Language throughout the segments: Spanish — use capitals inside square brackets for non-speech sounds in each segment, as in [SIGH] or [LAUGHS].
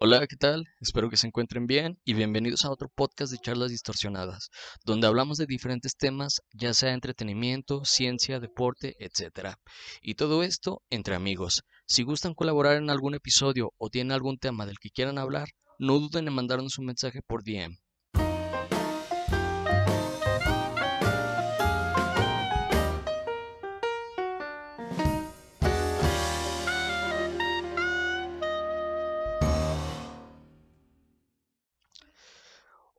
Hola, ¿qué tal? Espero que se encuentren bien y bienvenidos a otro podcast de charlas distorsionadas, donde hablamos de diferentes temas, ya sea entretenimiento, ciencia, deporte, etcétera. Y todo esto entre amigos. Si gustan colaborar en algún episodio o tienen algún tema del que quieran hablar, no duden en mandarnos un mensaje por DM.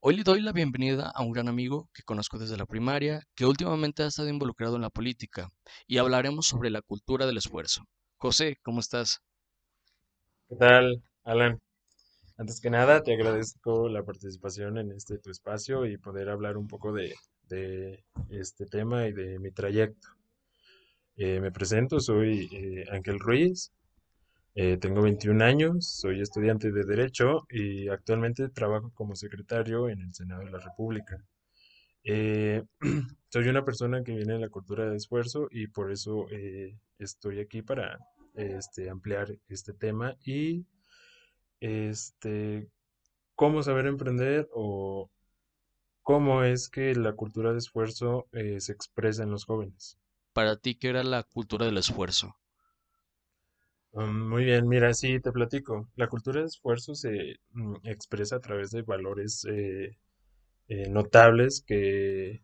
Hoy le doy la bienvenida a un gran amigo que conozco desde la primaria, que últimamente ha estado involucrado en la política, y hablaremos sobre la cultura del esfuerzo. José, ¿cómo estás? ¿Qué tal, Alan? Antes que nada, te agradezco la participación en este tu espacio y poder hablar un poco de, este tema y de mi trayecto. Eh, me presento, soy eh, Ángel Ruiz, eh, tengo 21 años, soy estudiante de Derecho y actualmente trabajo como secretario en el Senado de la República. Eh, [CLEARS THROAT] soy una persona que viene de la cultura de esfuerzo y por eso eh, estoy aquí para este, ampliar este tema y este, cómo saber emprender o cómo es que la cultura de esfuerzo se expresa en los jóvenes. Para ti, ¿qué era la cultura del esfuerzo? Mm, Muy bien, mira, sí, te platico. La cultura de esfuerzo se mm, expresa a través de valores eh, eh, notables que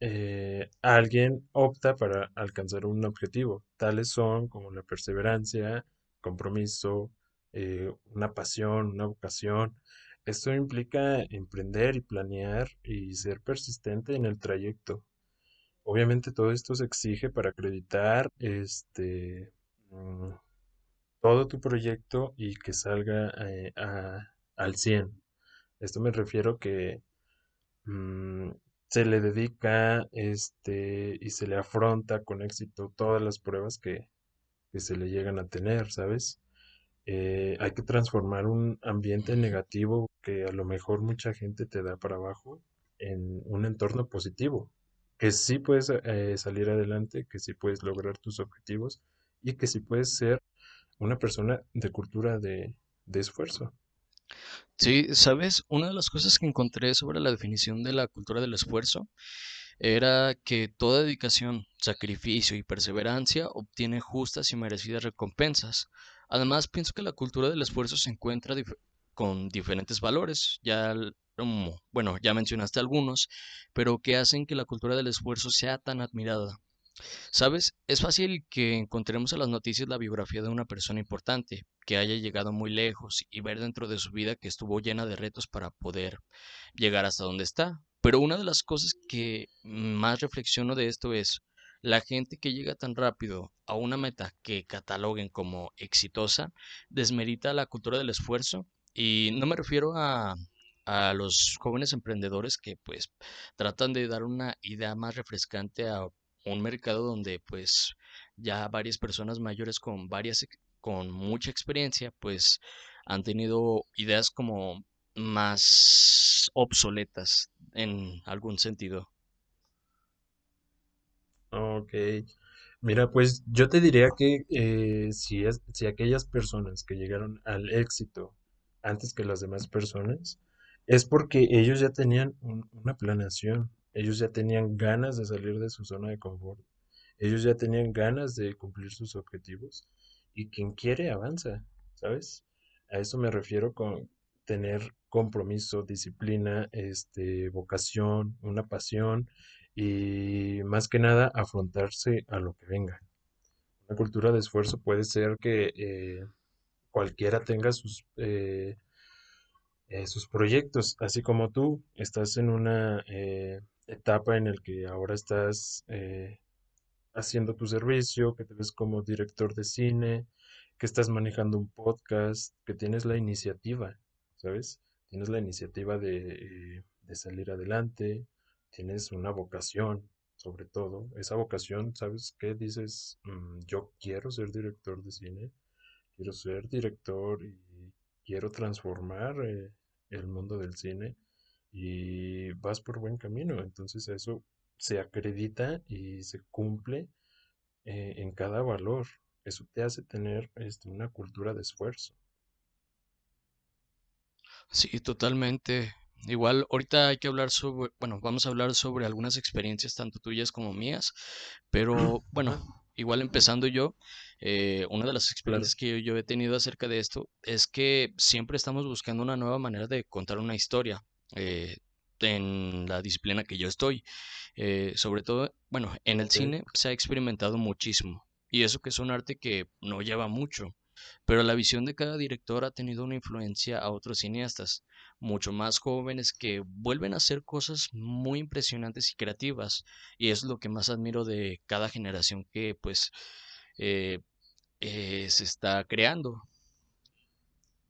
eh, alguien opta para alcanzar un objetivo. Tales son como la perseverancia, compromiso, una pasión, una vocación. Esto implica emprender y planear y ser persistente en el trayecto. Obviamente todo esto se exige para acreditar este, mm, todo tu proyecto y que salga eh, a- al 100. Esto me refiero que mm, se le dedica este, y se le afronta con éxito todas las pruebas que, que se le llegan a tener, ¿sabes? Eh, hay que transformar un ambiente negativo que a lo mejor mucha gente te da para abajo en un entorno positivo, que sí puedes eh, salir adelante, que sí puedes lograr tus objetivos y que sí puedes ser una persona de cultura de, de esfuerzo. Sí, sabes, una de las cosas que encontré sobre la definición de la cultura del esfuerzo era que toda dedicación, sacrificio y perseverancia obtiene justas y merecidas recompensas. Además, pienso que la cultura del esfuerzo se encuentra con diferentes valores, ya, bueno, ya mencionaste algunos, pero que hacen que la cultura del esfuerzo sea tan admirada. ¿Sabes? Es fácil que encontremos en las noticias la biografía de una persona importante, que haya llegado muy lejos y ver dentro de su vida que estuvo llena de retos para poder llegar hasta donde está. Pero una de las cosas que más reflexiono de esto es la gente que llega tan rápido a una meta que cataloguen como exitosa, desmerita la cultura del esfuerzo y no me refiero a a los jóvenes emprendedores que pues tratan de dar una idea más refrescante a un mercado donde pues ya varias personas mayores con varias con mucha experiencia pues han tenido ideas como más obsoletas en algún sentido. Ok. Mira, pues yo te diría que eh, si es, si aquellas personas que llegaron al éxito antes que las demás personas, es porque ellos ya tenían un- una planeación, ellos ya tenían ganas de salir de su zona de confort, ellos ya tenían ganas de cumplir sus objetivos y quien quiere avanza, ¿sabes? A eso me refiero con tener compromiso, disciplina, este, vocación, una pasión y más que nada afrontarse a lo que venga. Una cultura de esfuerzo puede ser que eh, cualquiera tenga sus, eh, eh, sus proyectos, así como tú estás en una eh, etapa en el que ahora estás eh, haciendo tu servicio, que te ves como director de cine, que estás manejando un podcast, que tienes la iniciativa, ¿sabes? Tienes la iniciativa de, eh, de salir adelante, tienes una vocación, sobre todo. Esa vocación, ¿sabes qué? Dices, "Mm, yo quiero ser director de cine, quiero ser director y quiero transformar eh, el mundo del cine y vas por buen camino. Entonces eso se acredita y se cumple eh, en cada valor. Eso te hace tener este, una cultura de esfuerzo. Sí, totalmente. Igual, ahorita hay que hablar sobre, bueno, vamos a hablar sobre algunas experiencias, tanto tuyas como mías, pero [CLEARS THROAT] bueno, igual empezando yo, eh, una de las claro, experiencias que yo, yo he tenido acerca de esto es que siempre estamos buscando una nueva manera de contar una historia eh, en la disciplina que yo estoy. Eh, sobre todo, bueno, en el cine se ha experimentado muchísimo, y eso que es un arte que no lleva mucho. Pero la visión de cada director ha tenido una influencia a otros cineastas, mucho más jóvenes que vuelven a hacer cosas muy impresionantes y creativas. Y es lo que más admiro de cada generación que pues eh, eh, se está creando.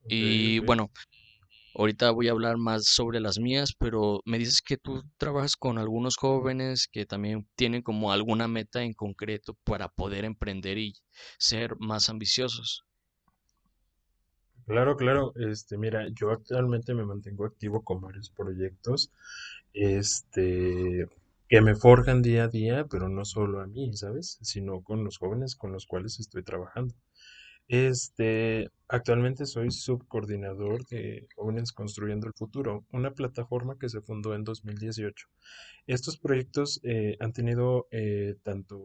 Y bueno, ahorita voy a hablar más sobre las mías, pero me dices que tú trabajas con algunos jóvenes que también tienen como alguna meta en concreto para poder emprender y ser más ambiciosos. Claro, claro. Este, mira, yo actualmente me mantengo activo con varios proyectos, este, que me forjan día a día, pero no solo a mí, ¿sabes? Sino con los jóvenes con los cuales estoy trabajando. Este, actualmente soy subcoordinador de Jóvenes Construyendo el Futuro, una plataforma que se fundó en 2018. Estos proyectos eh, han tenido eh, tanto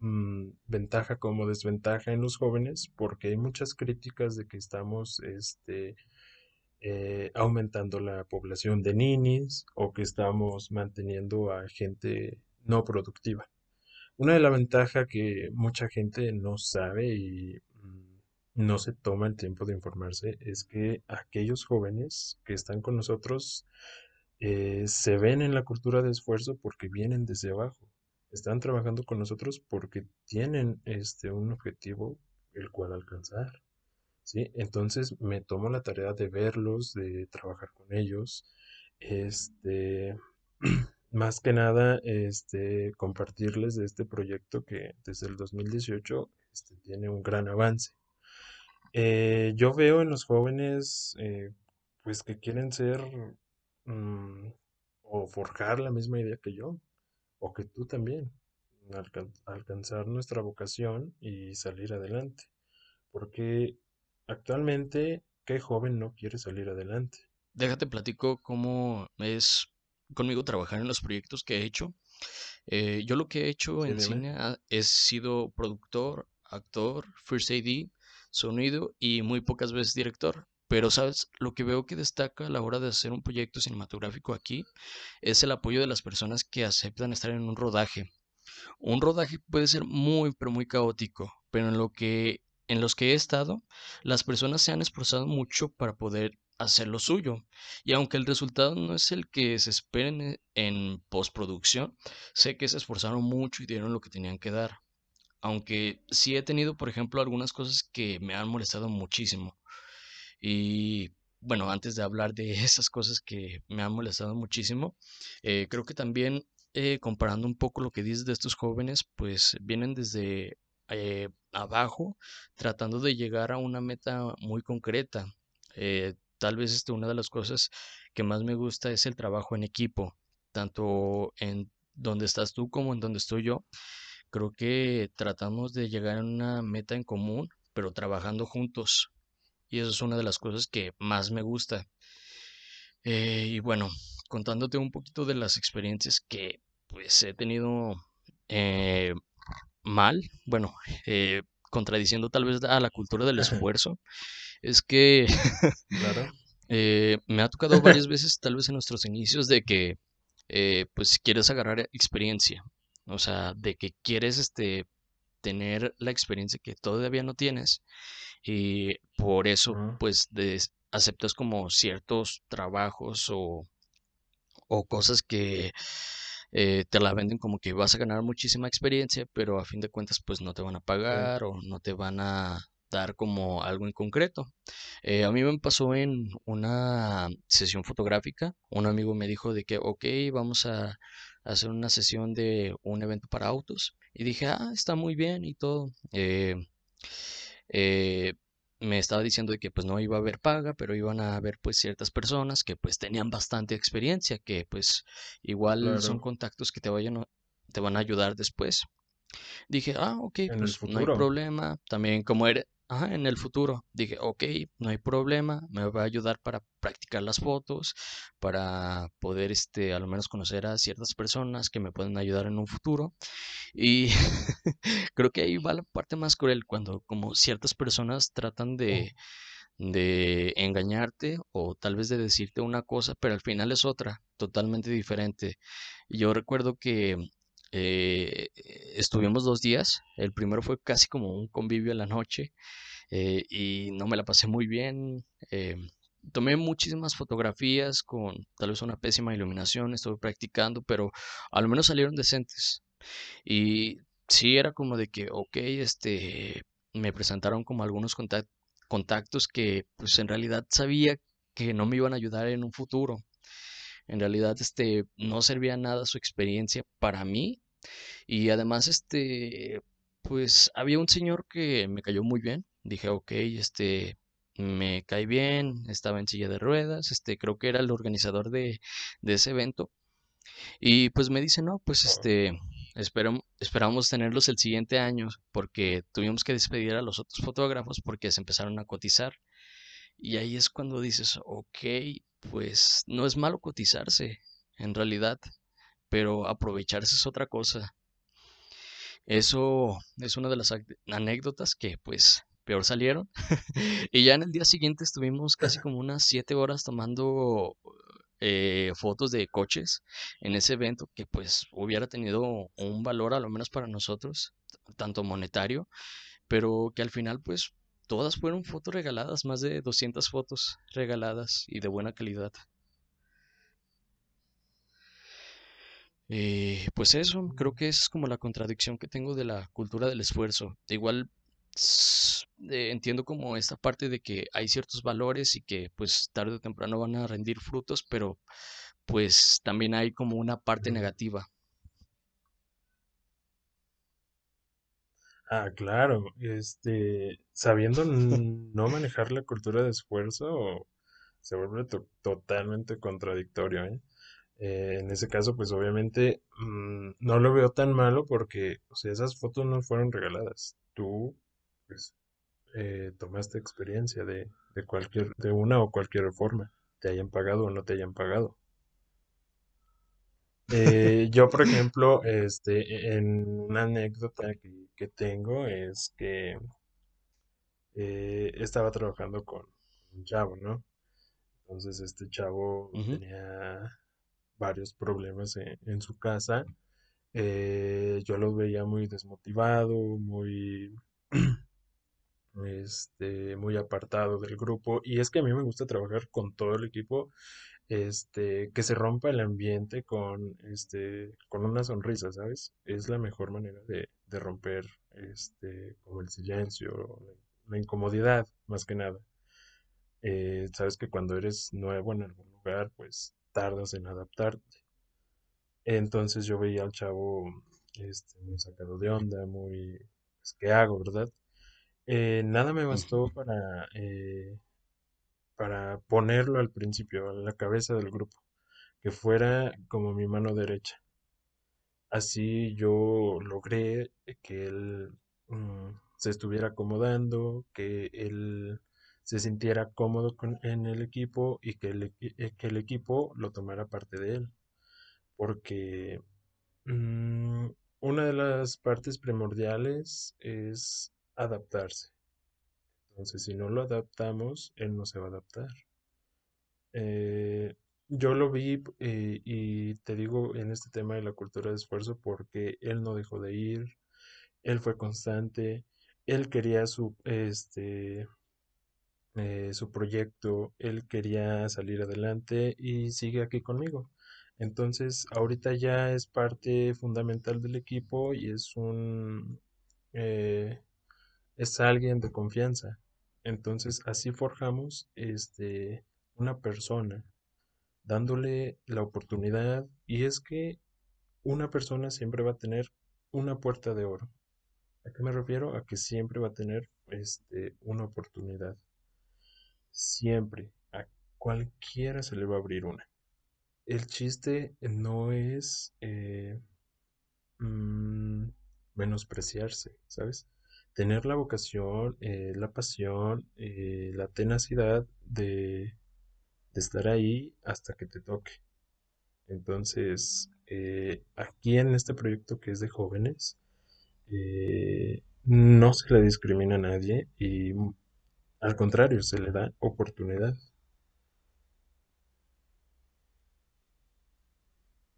mm, ventaja como desventaja en los jóvenes porque hay muchas críticas de que estamos este, eh, aumentando la población de ninis o que estamos manteniendo a gente no productiva. Una de las ventajas que mucha gente no sabe y no se toma el tiempo de informarse es que aquellos jóvenes que están con nosotros eh, se ven en la cultura de esfuerzo porque vienen desde abajo. Están trabajando con nosotros porque tienen este un objetivo el cual alcanzar. ¿sí? Entonces me tomo la tarea de verlos, de trabajar con ellos, este, [CLEARS THROAT] más que nada, este, compartirles de este proyecto que desde el 2018 este, tiene un gran avance. Eh, yo veo en los jóvenes, eh, pues que quieren ser mm, o forjar la misma idea que yo, o que tú también, alcan- alcanzar nuestra vocación y salir adelante. Porque actualmente, ¿qué joven no quiere salir adelante? Déjate platico cómo es conmigo trabajar en los proyectos que he hecho. Eh, yo lo que he hecho Sí, en dime. cine es sido productor, actor, first AD, sonido y muy pocas veces director. Pero, ¿sabes? Lo que veo que destaca a la hora de hacer un proyecto cinematográfico aquí es el apoyo de las personas que aceptan estar en un rodaje. Un rodaje puede ser muy, pero muy caótico, pero en lo que, en los que he estado, las personas se han esforzado mucho para poder hacer lo suyo. Y aunque el resultado no es el que se espera en, en postproducción, sé que se esforzaron mucho y dieron lo que tenían que dar. Aunque sí he tenido, por ejemplo, algunas cosas que me han molestado muchísimo. Y bueno, antes de hablar de [LAUGHS] esas cosas que me han molestado muchísimo, eh, creo que también eh, comparando un poco lo que dices de estos jóvenes, pues vienen desde eh, abajo tratando de llegar a una meta muy concreta. Eh, tal vez este, una de las cosas que más me gusta es el trabajo en equipo, tanto en donde estás tú como en donde estoy yo. Creo que tratamos de llegar a una meta en común, pero trabajando juntos. Y eso es una de las cosas que más me gusta. Eh, y bueno, contándote un poquito de las experiencias que pues he tenido eh, mal, bueno, eh, contradiciendo tal vez a la cultura del esfuerzo, es que [LAUGHS] Claro. eh, me ha tocado varias veces, tal vez en nuestros inicios, de que eh, pues quieres agarrar experiencia, o sea, de que quieres este, tener la experiencia que todavía no tienes y por eso pues aceptas como ciertos trabajos o, o cosas que eh, te la venden como que vas a ganar muchísima experiencia, pero a fin de cuentas pues no te van a pagar o no te van a dar como algo en concreto. Eh, a mí me pasó en una sesión fotográfica, un amigo me dijo de que, ok, vamos a hacer una sesión de un evento para autos. Y dije, ah, está muy bien y todo. Eh, eh, me estaba diciendo de que pues no iba a haber paga, pero iban a haber pues ciertas personas que pues tenían bastante experiencia, que pues igual son contactos que te vayan, te van a ayudar después. Dije, ah, ok, En pues no hay problema. También como era, ajá, en el futuro. Dije, ok, no hay problema, me va a ayudar para practicar las fotos, para poder, este, a lo menos conocer a ciertas personas que me pueden ayudar en un futuro. Y [LAUGHS] creo que ahí va la parte más cruel, cuando como ciertas personas tratan de, de engañarte o tal vez de decirte una cosa, pero al final es otra, totalmente diferente. Yo recuerdo que eh, estuvimos dos días, el primero fue casi como un convivio en la noche eh, y no me la pasé muy bien. eh, tomé muchísimas fotografías con tal vez una pésima iluminación, estuve practicando, pero al menos salieron decentes. Y sí era como de que, ok, este, me presentaron como algunos contac- contactos que pues en realidad sabía que no me iban a ayudar en un futuro. En realidad, este, no servía nada su experiencia para mí. Y además, este, pues había un señor que me cayó muy bien. Dije, ok, este, me cae bien, estaba en silla de ruedas, este, creo que era el organizador de, de ese evento. Y pues me dice, no, pues este, esperam- esperamos tenerlos el siguiente año porque tuvimos que despedir a los otros fotógrafos porque se empezaron a cotizar. Y ahí es cuando dices, ok, pues no es malo cotizarse, en realidad, pero aprovecharse es otra cosa. Eso es una de las anécdotas que pues peor salieron. [LAUGHS] Y ya en el día siguiente estuvimos casi como unas siete horas tomando eh, fotos de coches en ese evento que pues hubiera tenido un valor a lo menos para nosotros, tanto monetario, pero que al final pues todas fueron fotos regaladas, más de 200 fotos regaladas y de buena calidad. Eh, pues eso, creo que es como la contradicción que tengo de la cultura del esfuerzo. Igual eh, entiendo como esta parte de que hay ciertos valores y que pues tarde o temprano van a rendir frutos, pero pues también hay como una parte negativa. Ah, claro, este, sabiendo no manejar la cultura de esfuerzo, se vuelve to- totalmente contradictorio, ¿eh? Eh, en ese caso, pues obviamente mm, no lo veo tan malo porque, o sea, esas fotos no fueron regaladas. Tú, pues, eh, tomaste experiencia de, de cualquier, de una o cualquier forma, te hayan pagado o no te hayan pagado. Eh, yo, por ejemplo, este, en una anécdota que, que tengo es que eh, estaba trabajando con un chavo, ¿no? Entonces este chavo tenía varios problemas en, su casa. Eh, yo lo veía muy desmotivado, muy, [CLEARS THROAT] este, muy apartado del grupo. Y es que a mí me gusta trabajar con todo el equipo, este, que se rompa el ambiente con, este, con una sonrisa, ¿sabes? Es la mejor manera de, de romper, este, como el silencio, la la incomodidad, más que nada. Eh, sabes que cuando eres nuevo en algún lugar, pues tardas en adaptarte. Entonces yo veía al chavo este, muy sacado de onda, muy, pues, ¿qué hago, verdad? Eh, nada me bastó para, eh, para ponerlo al principio, a la cabeza del grupo, que fuera como mi mano derecha. Así yo logré que él mm, se estuviera acomodando, que él se sintiera cómodo con- en el equipo y que el, eh, que el equipo lo tomara parte de él. Porque mm, una de las partes primordiales es adaptarse. Entonces, si no lo adaptamos, él no se va a adaptar. Eh, yo lo vi eh, y te digo en este tema de la cultura de esfuerzo porque él no dejó de ir, él fue constante, él quería su, este, eh, su proyecto, él quería salir adelante y sigue aquí conmigo. Entonces, ahorita ya es parte fundamental del equipo y es un, eh, es alguien de confianza. Entonces, así forjamos, este, una persona dándole la oportunidad y es que una persona siempre va a tener una puerta de oro. ¿A qué me refiero? A que siempre va a tener este, una oportunidad. Siempre. A cualquiera se le va a abrir una. El chiste no es eh, mm, menospreciarse, ¿sabes? tener la vocación, eh, la pasión, eh, la tenacidad de, de estar ahí hasta que te toque. Entonces, aquí en este proyecto que es de jóvenes, no se le discrimina a nadie y al contrario, se le da oportunidad.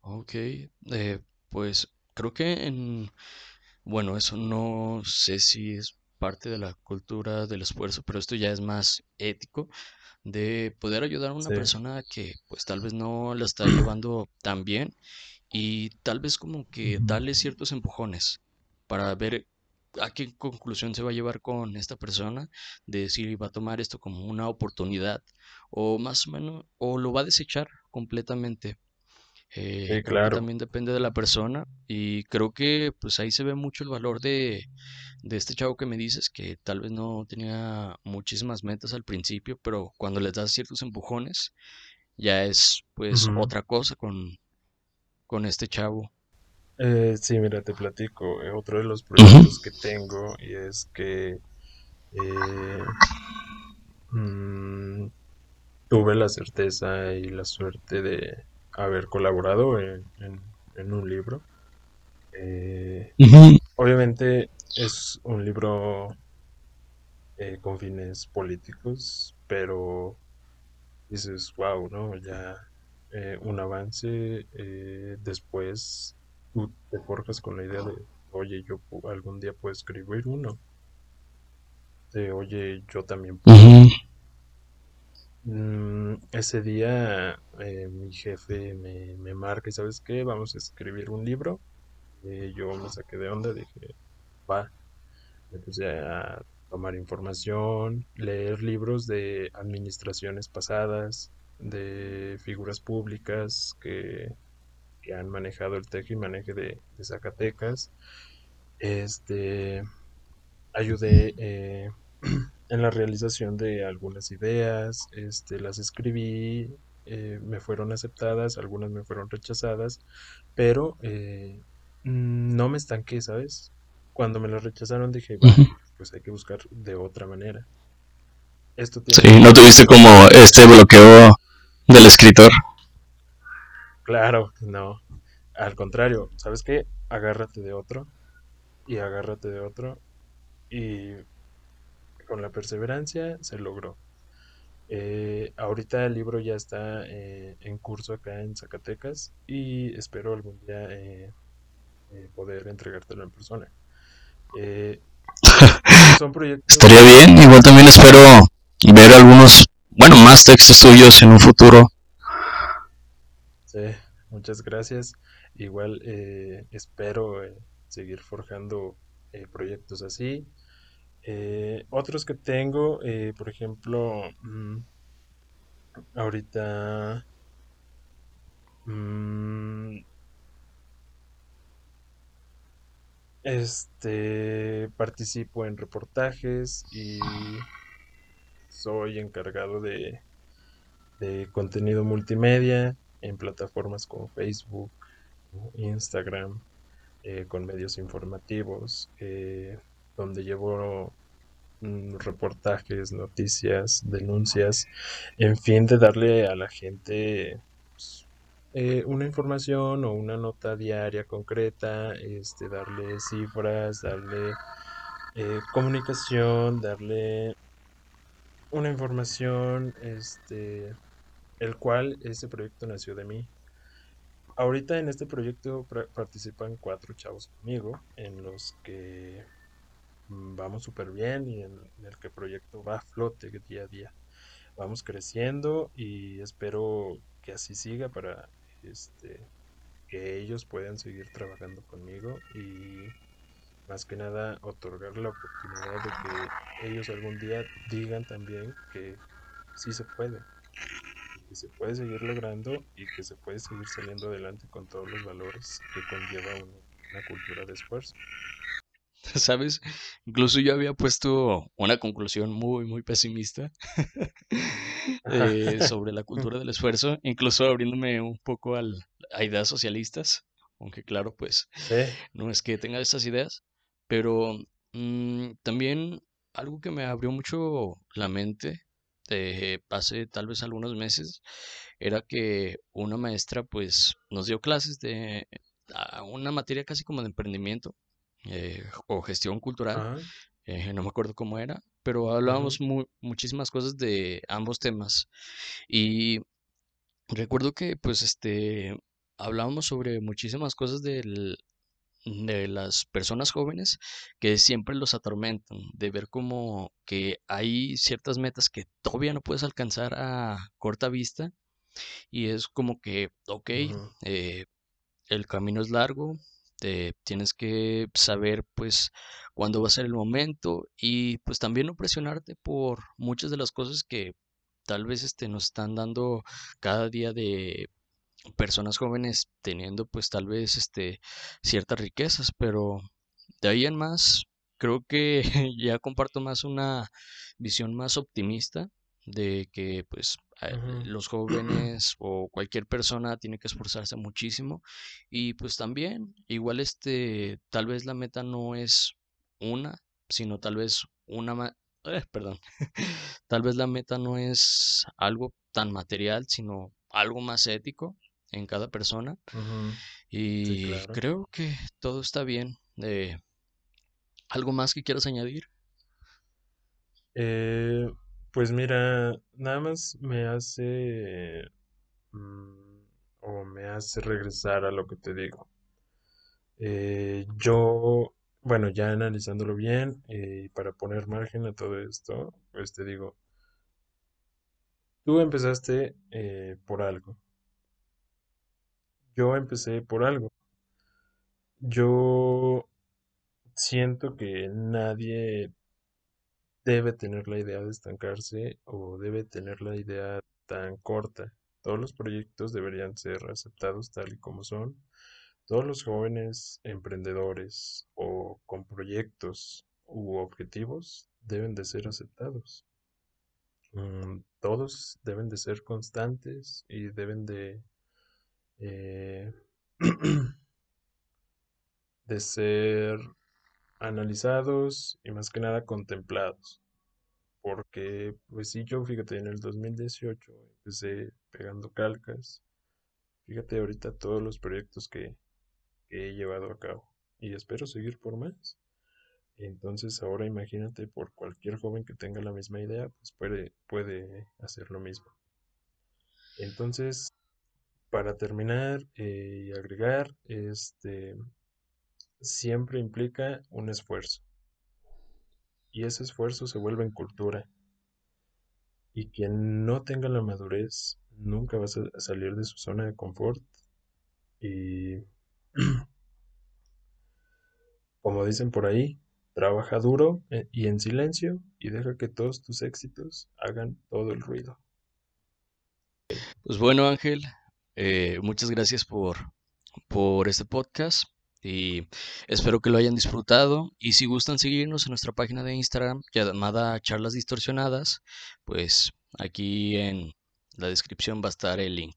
Ok, eh, pues creo que en, bueno, eso no sé si es parte de la cultura del esfuerzo, pero esto ya es más ético, de poder ayudar a una Sí. persona que pues tal vez no la está llevando tan bien y tal vez como que darle ciertos empujones para ver a qué conclusión se va a llevar con esta persona, de si va a tomar esto como una oportunidad o más o menos, o lo va a desechar completamente. Eh, Sí, claro. también depende de la persona y creo que pues ahí se ve mucho el valor de, de este chavo que me dices que tal vez no tenía muchísimas metas al principio, pero cuando les das ciertos empujones ya es pues otra cosa con, con este chavo. Eh, sí, mira, te platico. eh, otro de los proyectos que tengo y es que eh, mm, tuve la certeza y la suerte de haber colaborado en, en- en un libro. Eh, obviamente es un libro eh, con fines políticos, pero dices, wow, ¿no? Ya un avance, eh, después tú te forjas con la idea de, oye, yo algún día puedo escribir uno, de, oye, yo también puedo. Mm, ese día eh, mi jefe me, me marca y ¿sabes qué? Vamos a escribir un libro. Eh, yo me saqué de onda, dije, va, puse a tomar información, leer libros de administraciones pasadas, de figuras públicas que, que han manejado el teje y maneje de, de Zacatecas. Este, ayudé eh, [CLEARS THROAT] en la realización de algunas ideas, este, las escribí, eh, me fueron aceptadas, algunas me fueron rechazadas, pero eh, no me estanqué, ¿sabes? Cuando me las rechazaron dije, ujú. pues hay que buscar de otra manera. Esto tiene Sí, no tuviste como este bloqueo del escritor. Claro, no. Al contrario, ¿sabes qué? Agárrate de otro y agárrate de otro y con la perseverancia se logró. Eh, ahorita el libro ya está eh, en curso acá en Zacatecas y espero algún día eh, eh, poder entregártelo en persona. Eh, son Estaría proyectos, bien, igual también espero ver algunos, bueno, más textos tuyos en un futuro. Muchas gracias. Igual eh, espero eh, seguir forjando eh, proyectos así. Otros que tengo, por ejemplo, mm, ahorita mm, este participo en reportajes y soy encargado de contenido multimedia en plataformas como Facebook, Instagram, eh, con medios informativos, eh, donde llevo mm, reportajes, noticias, denuncias, en fin de darle a la gente pues, eh, una información o una nota diaria concreta, este, darle cifras, darle eh, comunicación, darle una información, este, el cual ese proyecto nació de mí. Ahorita en este proyecto participan cuatro chavos conmigo, en los que vamos súper bien y en, en el que el proyecto va a flote día a día. Vamos creciendo y espero que así siga para este, que ellos puedan seguir trabajando conmigo y más que nada otorgar la oportunidad de que ellos algún día digan también que sí se puede, que se puede seguir logrando y que se puede seguir saliendo adelante con todos los valores que conlleva una, una cultura de esfuerzo. [LAUGHS] ¿Sabes? Incluso yo había puesto una conclusión muy, muy pesimista [LAUGHS] eh, [LAUGHS] sobre la cultura del esfuerzo, incluso abriéndome un poco al, a ideas socialistas, aunque claro, pues no es que tenga esas ideas, pero Mm, también algo que me abrió mucho la mente de hace tal vez algunos meses era que una maestra pues nos dio clases de a una materia casi como de emprendimiento eh, o gestión cultural, eh, no me acuerdo cómo era, pero hablábamos mu- muchísimas cosas de ambos temas. Y recuerdo que pues este hablábamos sobre muchísimas cosas del de las personas jóvenes que siempre los atormentan, de ver como que hay ciertas metas que todavía no puedes alcanzar a corta vista y es como que, ok, eh, el camino es largo, te tienes que saber pues cuándo va a ser el momento y pues también no presionarte por muchas de las cosas que tal vez este, nos están dando cada día de personas jóvenes teniendo pues tal vez este ciertas riquezas, pero de ahí en más creo que [LAUGHS] ya comparto más una visión más optimista de que pues [CLEARS THROAT] los jóvenes o cualquier persona tiene que esforzarse muchísimo y pues también igual este tal vez la meta no es una, sino tal vez una ma- eh, perdón, [LAUGHS] tal vez la meta no es algo tan material, sino algo más ético en cada persona. Y claro. creo que todo está bien. Eh, ¿algo más que quieras añadir? Eh, pues mira, nada más me hace mm, o me hace regresar a lo que te digo. Eh, yo, bueno, ya analizándolo bien, eh, para poner margen a todo esto, pues te digo, tú empezaste eh, por algo, yo empecé por algo. Yo siento que nadie debe tener la idea de estancarse o debe tener la idea tan corta. Todos los proyectos deberían ser aceptados tal y como son. Todos los jóvenes emprendedores o con proyectos u objetivos deben de ser aceptados. Mm, todos deben de ser constantes y deben de, eh, [CLEARS THROAT] de ser analizados y más que nada contemplados. Porque, pues sí, yo fíjate, en el 2018 empecé pegando calcas. Fíjate ahorita todos los proyectos que, que he llevado a cabo. Y espero seguir por más. Entonces ahora imagínate por cualquier joven que tenga la misma idea, pues puede, puede hacer lo mismo. Entonces, para terminar eh, y agregar, este siempre implica un esfuerzo. Y ese esfuerzo se vuelve en cultura. Y quien no tenga la madurez nunca va a sa- a salir de su zona de confort. Y [CLEARS THROAT] como dicen por ahí, trabaja duro eh, y en silencio y deja que todos tus éxitos hagan todo el ruido. Pues bueno, Ángel, eh, muchas gracias por, por este podcast y espero que lo hayan disfrutado. Y si gustan seguirnos en nuestra página de Instagram llamada Charlas Distorsionadas, pues aquí en la descripción va a estar el link.